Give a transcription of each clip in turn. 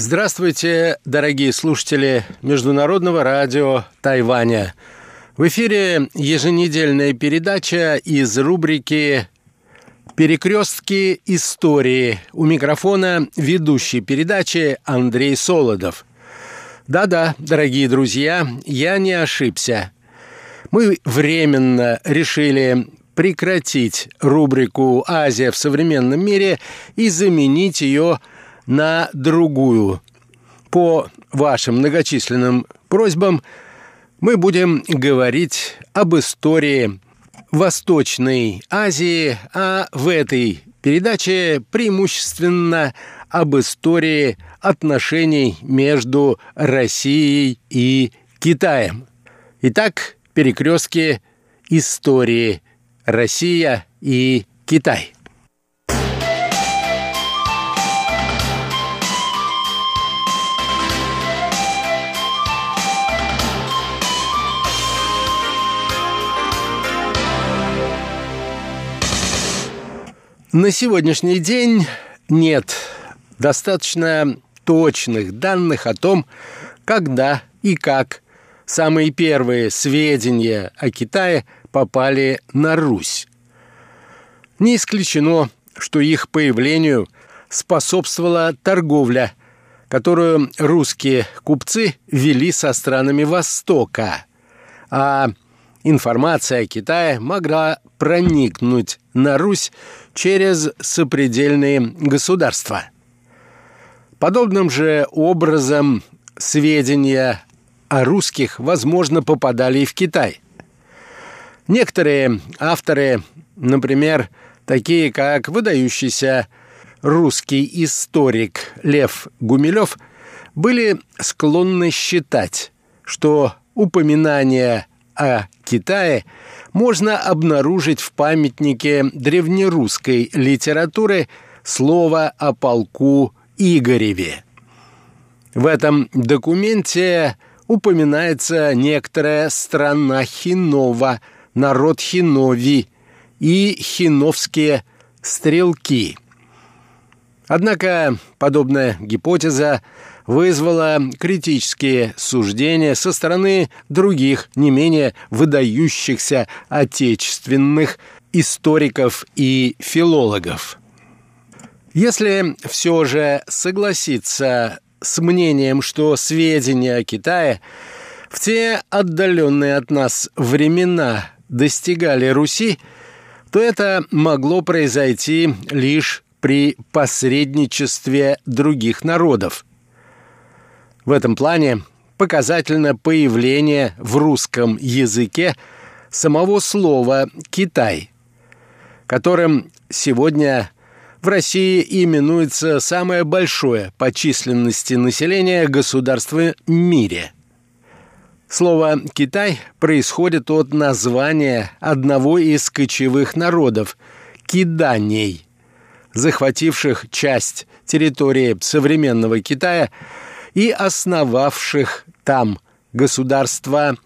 Здравствуйте, дорогие слушатели Международного радио Тайваня. В эфире еженедельная передача из рубрики «Перекрестки истории». У микрофона ведущий передачи Андрей Солодов. Да-да, дорогие друзья, я не ошибся. Мы временно решили прекратить рубрику «Азия в современном мире» и заменить ее на другую. По вашим многочисленным просьбам мы будем говорить об истории Восточной Азии, а в этой передаче преимущественно об истории отношений между Россией и Китаем. Итак, перекрестки истории Россия и Китай. На сегодняшний день нет достаточно точных данных о том, когда и как самые первые сведения о Китае попали на Русь. Не исключено, что их появлению способствовала торговля, которую русские купцы вели со странами Востока, а информация о Китае могла проникнуть на Русь через сопредельные государства. Подобным же образом сведения о русских, возможно, попадали и в Китай. Некоторые авторы, например, такие как выдающийся русский историк Лев Гумилев, были склонны считать, что упоминание о Китае можно обнаружить в памятнике древнерусской литературы слово о полку Игореве. В этом документе упоминается некоторая страна Хинова, народ Хинови и хиновские стрелки. Однако подобная гипотеза вызвала критические суждения со стороны других, не менее выдающихся отечественных историков и филологов. Если все же согласиться с мнением, что сведения о Китае в те отдаленные от нас времена достигали Руси, то это могло произойти лишь при посредничестве других народов. В этом плане показательно появление в русском языке самого слова «Китай», которым сегодня в России именуется самое большое по численности населения государство в мире. Слово «Китай» происходит от названия одного из кочевых народов – киданей, захвативших часть территории современного Китая – и основавших там государства,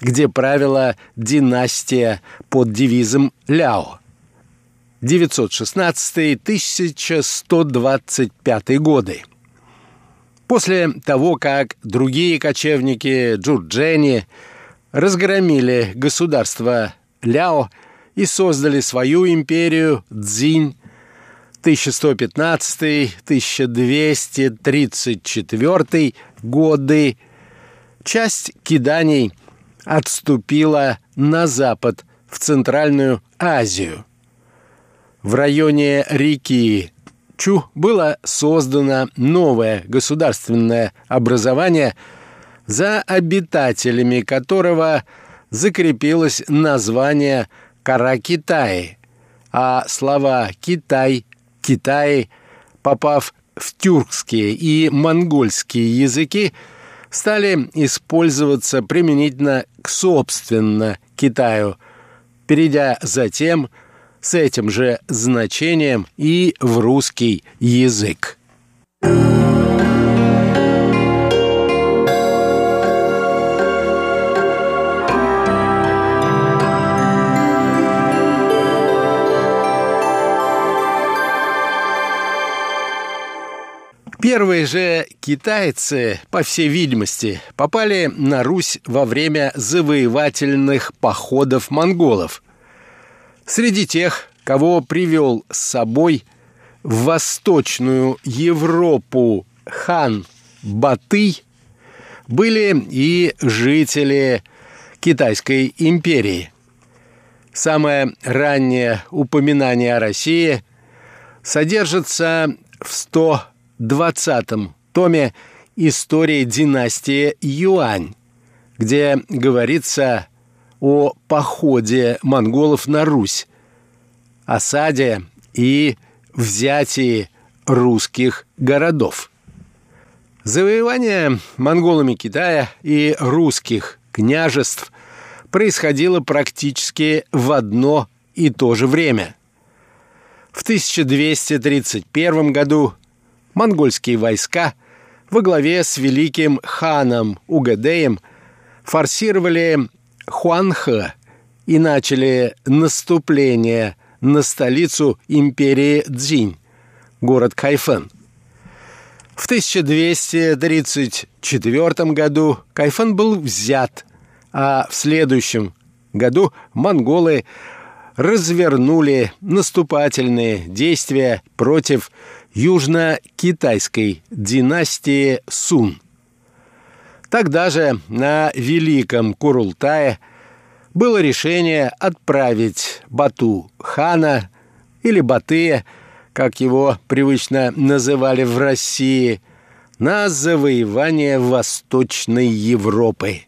где правила династия под девизом Ляо. 916-1125 годы. После того, как другие кочевники Джурджени разгромили государство Ляо и создали свою империю Цзинь, 1115-1234 годы часть киданий отступила на запад, в Центральную Азию. В районе реки Чу было создано новое государственное образование, за обитателями которого закрепилось название Кара-Китай, а слова «Китай» Китае, попав в тюркские и монгольские языки, стали использоваться применительно к собственно Китаю, перейдя затем с этим же значением и в русский язык. Первые же китайцы, по всей видимости, попали на Русь во время завоевательных походов монголов. Среди тех, кого привел с собой в Восточную Европу хан Батый, были и жители Китайской империи. Самое раннее упоминание о России содержится в 120-м томе «История династии Юань», где говорится о походе монголов на Русь, осаде и взятии русских городов. Завоевание монголами Китая и русских княжеств происходило практически в одно и то же время. В 1231 году монгольские войска во главе с великим ханом Угадеем форсировали Хуанхэ и начали наступление на столицу империи Цзинь, город Кайфэн. В 1234 году Кайфэн был взят, а в следующем году монголы развернули наступательные действия против южно-китайской династии Сун. Тогда же на Великом Курултае было решение отправить Бату хана или Батыя, как его привычно называли в России, на завоевание Восточной Европы.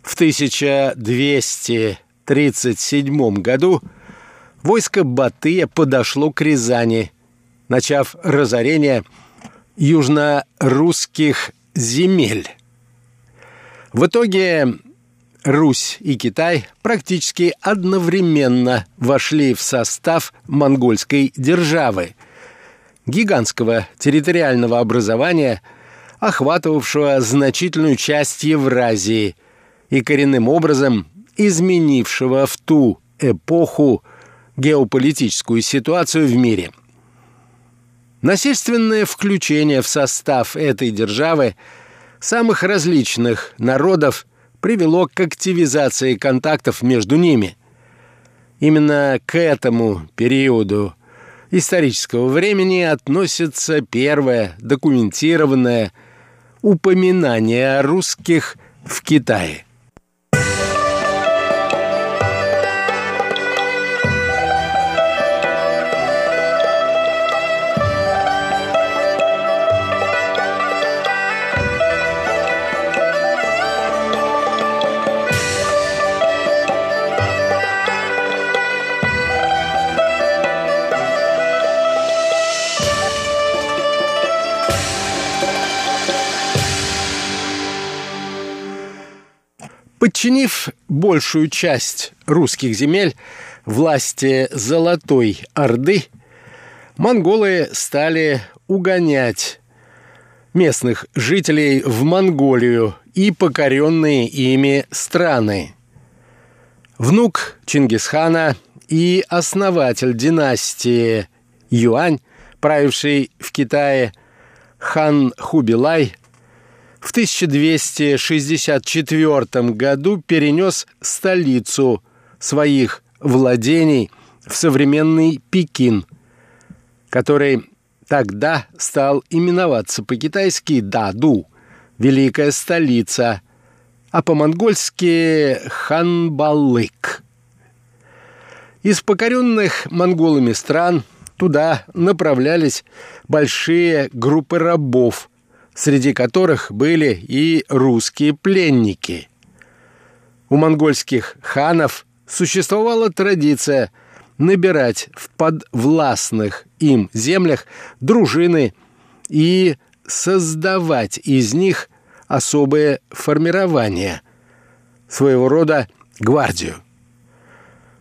В 1237 году войско Батыя подошло к Рязани, начав разорение южно-русских земель. В итоге Русь и Китай практически одновременно вошли в состав монгольской державы, гигантского территориального образования, охватывавшего значительную часть Евразии и коренным образом изменившего в ту эпоху геополитическую ситуацию в мире. Насильственное включение в состав этой державы самых различных народов – привело к активизации контактов между ними. Именно к этому периоду исторического времени относится первое документированное упоминание о русских в Китае – Подчинив большую часть русских земель власти Золотой Орды, монголы стали угонять местных жителей в Монголию и покоренные ими страны. Внук Чингисхана и основатель династии Юань, правивший в Китае, хан Хубилай – в 1264 году перенес столицу своих владений в современный Пекин, который тогда стал именоваться по-китайски Даду, великая столица, а по-монгольски Ханбалык. Из покоренных монголами стран туда направлялись большие группы рабов – среди которых были и русские пленники. У монгольских ханов существовала традиция набирать в подвластных им землях дружины и создавать из них особые формирования, своего рода гвардию.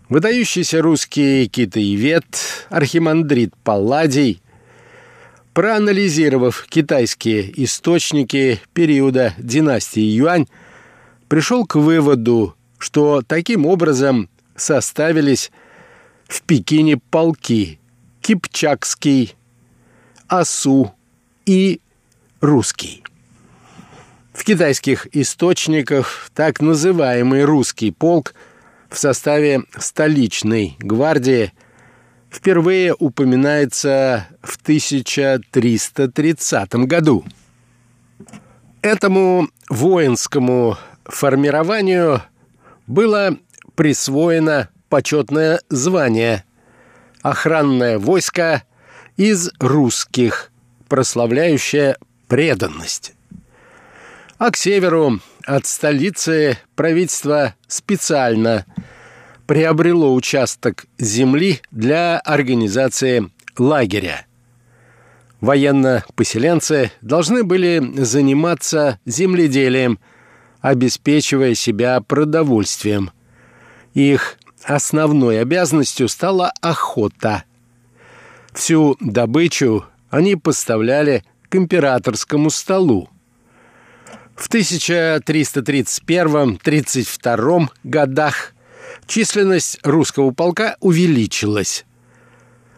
Выдающийся русский китаевед Архимандрит Палладий Проанализировав китайские источники периода династии Юань, пришел к выводу, что таким образом составились в Пекине полки Кипчакский, Асу, и русский. В китайских источниках так называемый русский полк в составе столичной гвардии впервые упоминается в 1330 году. Этому воинскому формированию было присвоено почетное звание «Охранное войско из русских», прославляющее преданность. А к северу от столицы правительство специально приобрело участок земли для организации лагеря. Военно-поселенцы должны были заниматься земледелием, обеспечивая себя продовольствием. Их основной обязанностью стала охота. Всю добычу они поставляли к императорскому столу. В 1331-32 годах численность русского полка увеличилась.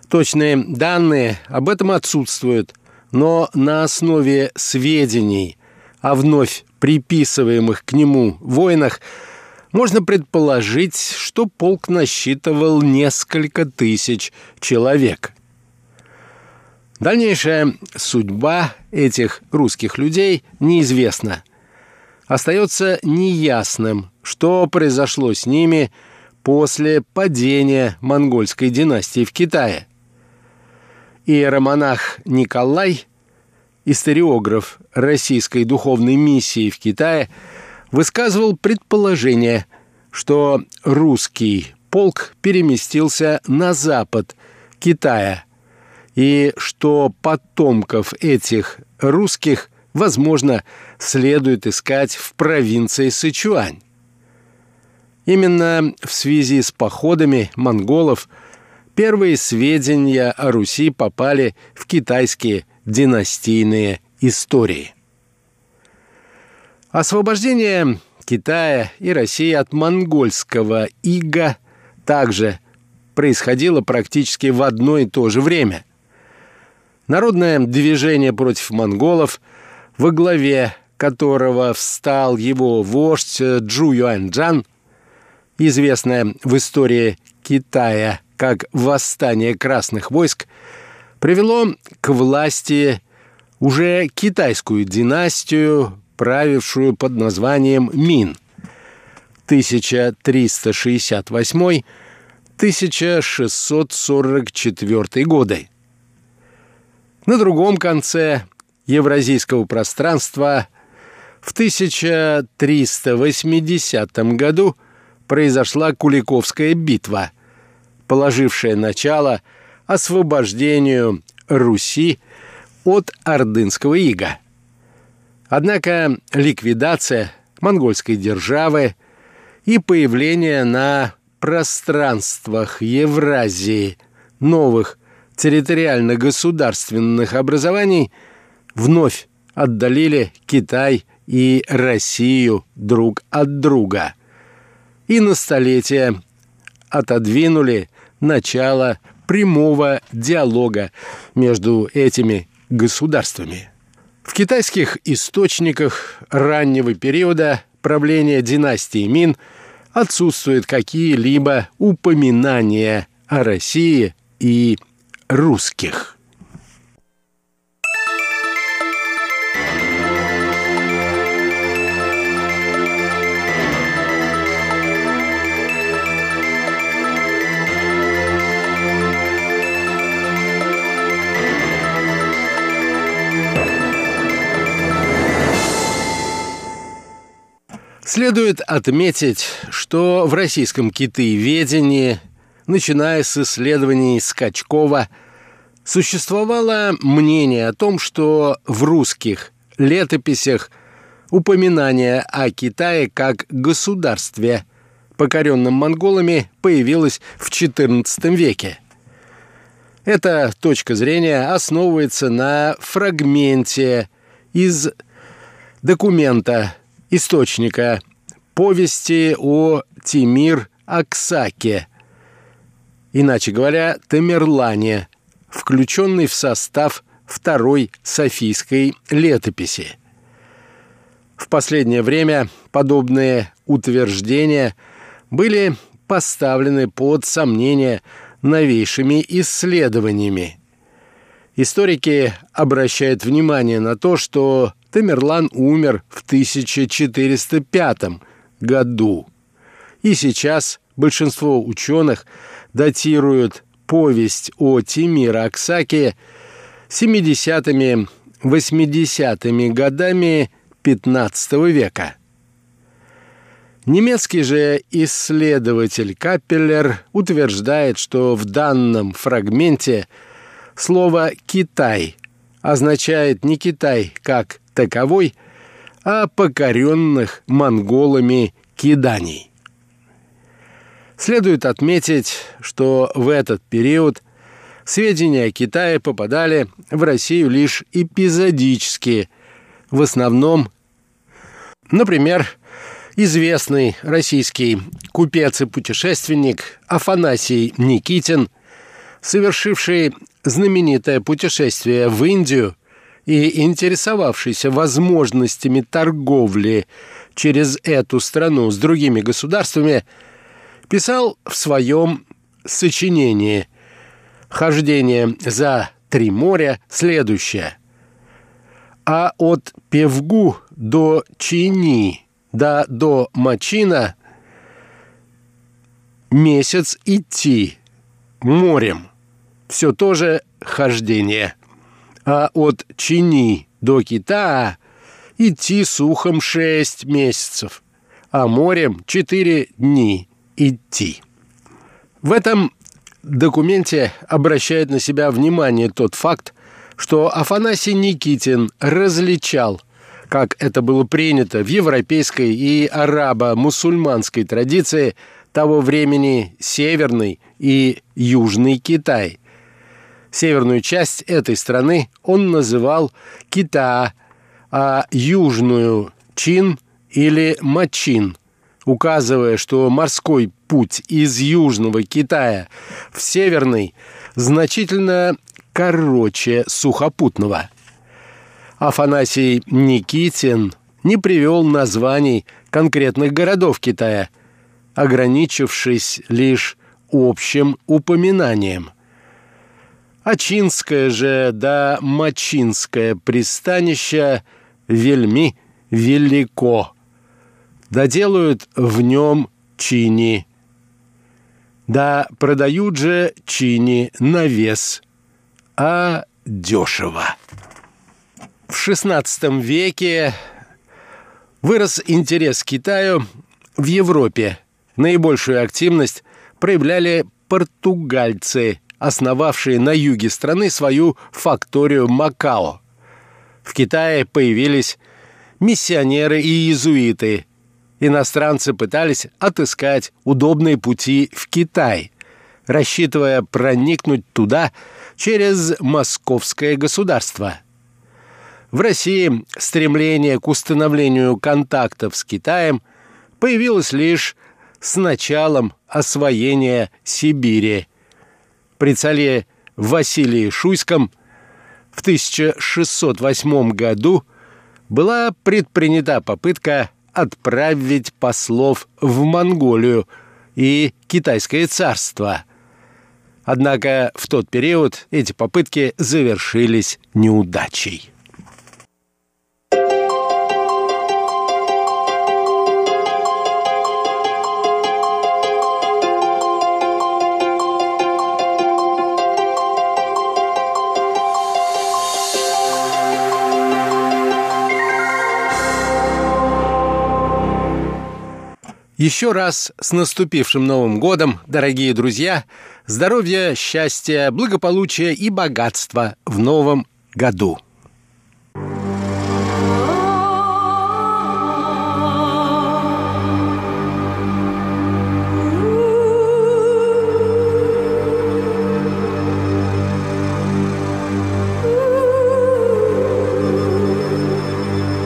Точные данные об этом отсутствуют, но на основе сведений о вновь приписываемых к нему войнах можно предположить, что полк насчитывал несколько тысяч человек. Дальнейшая судьба этих русских людей неизвестна. Остается неясным, что произошло с ними после падения монгольской династии в Китае. Иеромонах Николай, историограф российской духовной миссии в Китае, высказывал предположение, что русский полк переместился на запад Китая – и что потомков этих русских, возможно, следует искать в провинции Сычуань. Именно в связи с походами монголов первые сведения о Руси попали в китайские династийные истории. Освобождение Китая и России от монгольского ига также происходило практически в одно и то же время – Народное движение против монголов, во главе которого встал его вождь Джу Юаньчжан, известное в истории Китая как «Восстание красных войск», привело к власти уже китайскую династию, правившую под названием Мин 1368-1644 годы. На другом конце евразийского пространства в 1380 году произошла Куликовская битва, положившая начало освобождению Руси от ордынского ига. Однако ликвидация монгольской державы и появление на пространствах Евразии новых территориально-государственных образований вновь отдалили Китай и Россию друг от друга и на столетие отодвинули начало прямого диалога между этими государствами. В китайских источниках раннего периода правления династии Мин отсутствуют какие-либо упоминания о России и русских. Следует отметить, что в российском китаеведении – начиная с исследований Скачкова, существовало мнение о том, что в русских летописях упоминание о Китае как государстве, покоренном монголами, появилось в XIV веке. Эта точка зрения основывается на фрагменте из документа, источника повести о Тимир Аксаке – иначе говоря, Тамерлане, включенный в состав второй Софийской летописи. В последнее время подобные утверждения были поставлены под сомнение новейшими исследованиями. Историки обращают внимание на то, что Тамерлан умер в 1405 году. И сейчас большинство ученых датируют повесть о Тимира Аксаке 70-ми, 80-ми годами XV века. Немецкий же исследователь Каппеллер утверждает, что в данном фрагменте слово «Китай» означает не Китай как таковой, а покоренных монголами киданий. Следует отметить, что в этот период сведения о Китае попадали в Россию лишь эпизодически, в основном, например, известный российский купец и путешественник Афанасий Никитин, совершивший знаменитое путешествие в Индию и интересовавшийся возможностями торговли через эту страну с другими государствами, писал в своем сочинении «Хождение за три моря» следующее. «А от Певгу до Чини – да до Мачина месяц идти морем. Все тоже хождение. А от Чини до Китая идти сухом шесть месяцев, а морем четыре дни идти. В этом документе обращает на себя внимание тот факт, что Афанасий Никитин различал как это было принято в европейской и арабо-мусульманской традиции того времени Северный и Южный Китай. Северную часть этой страны он называл Кита, а южную – Чин или Мачин, указывая, что морской путь из Южного Китая в Северный значительно короче сухопутного – Афанасий Никитин не привел названий конкретных городов Китая, ограничившись лишь общим упоминанием. Ачинское же да Мачинское пристанище вельми велико. Доделают в нем чини. Да продают же чини на вес, а дешево. В XVI веке вырос интерес к Китаю в Европе. Наибольшую активность проявляли португальцы, основавшие на юге страны свою факторию Макао. В Китае появились миссионеры и иезуиты. Иностранцы пытались отыскать удобные пути в Китай, рассчитывая проникнуть туда через московское государство – в России стремление к установлению контактов с Китаем появилось лишь с началом освоения Сибири. При царе Василии Шуйском в 1608 году была предпринята попытка отправить послов в Монголию и Китайское царство. Однако в тот период эти попытки завершились неудачей. Еще раз с наступившим Новым годом, дорогие друзья! Здоровья, счастья, благополучия и богатства в новом году!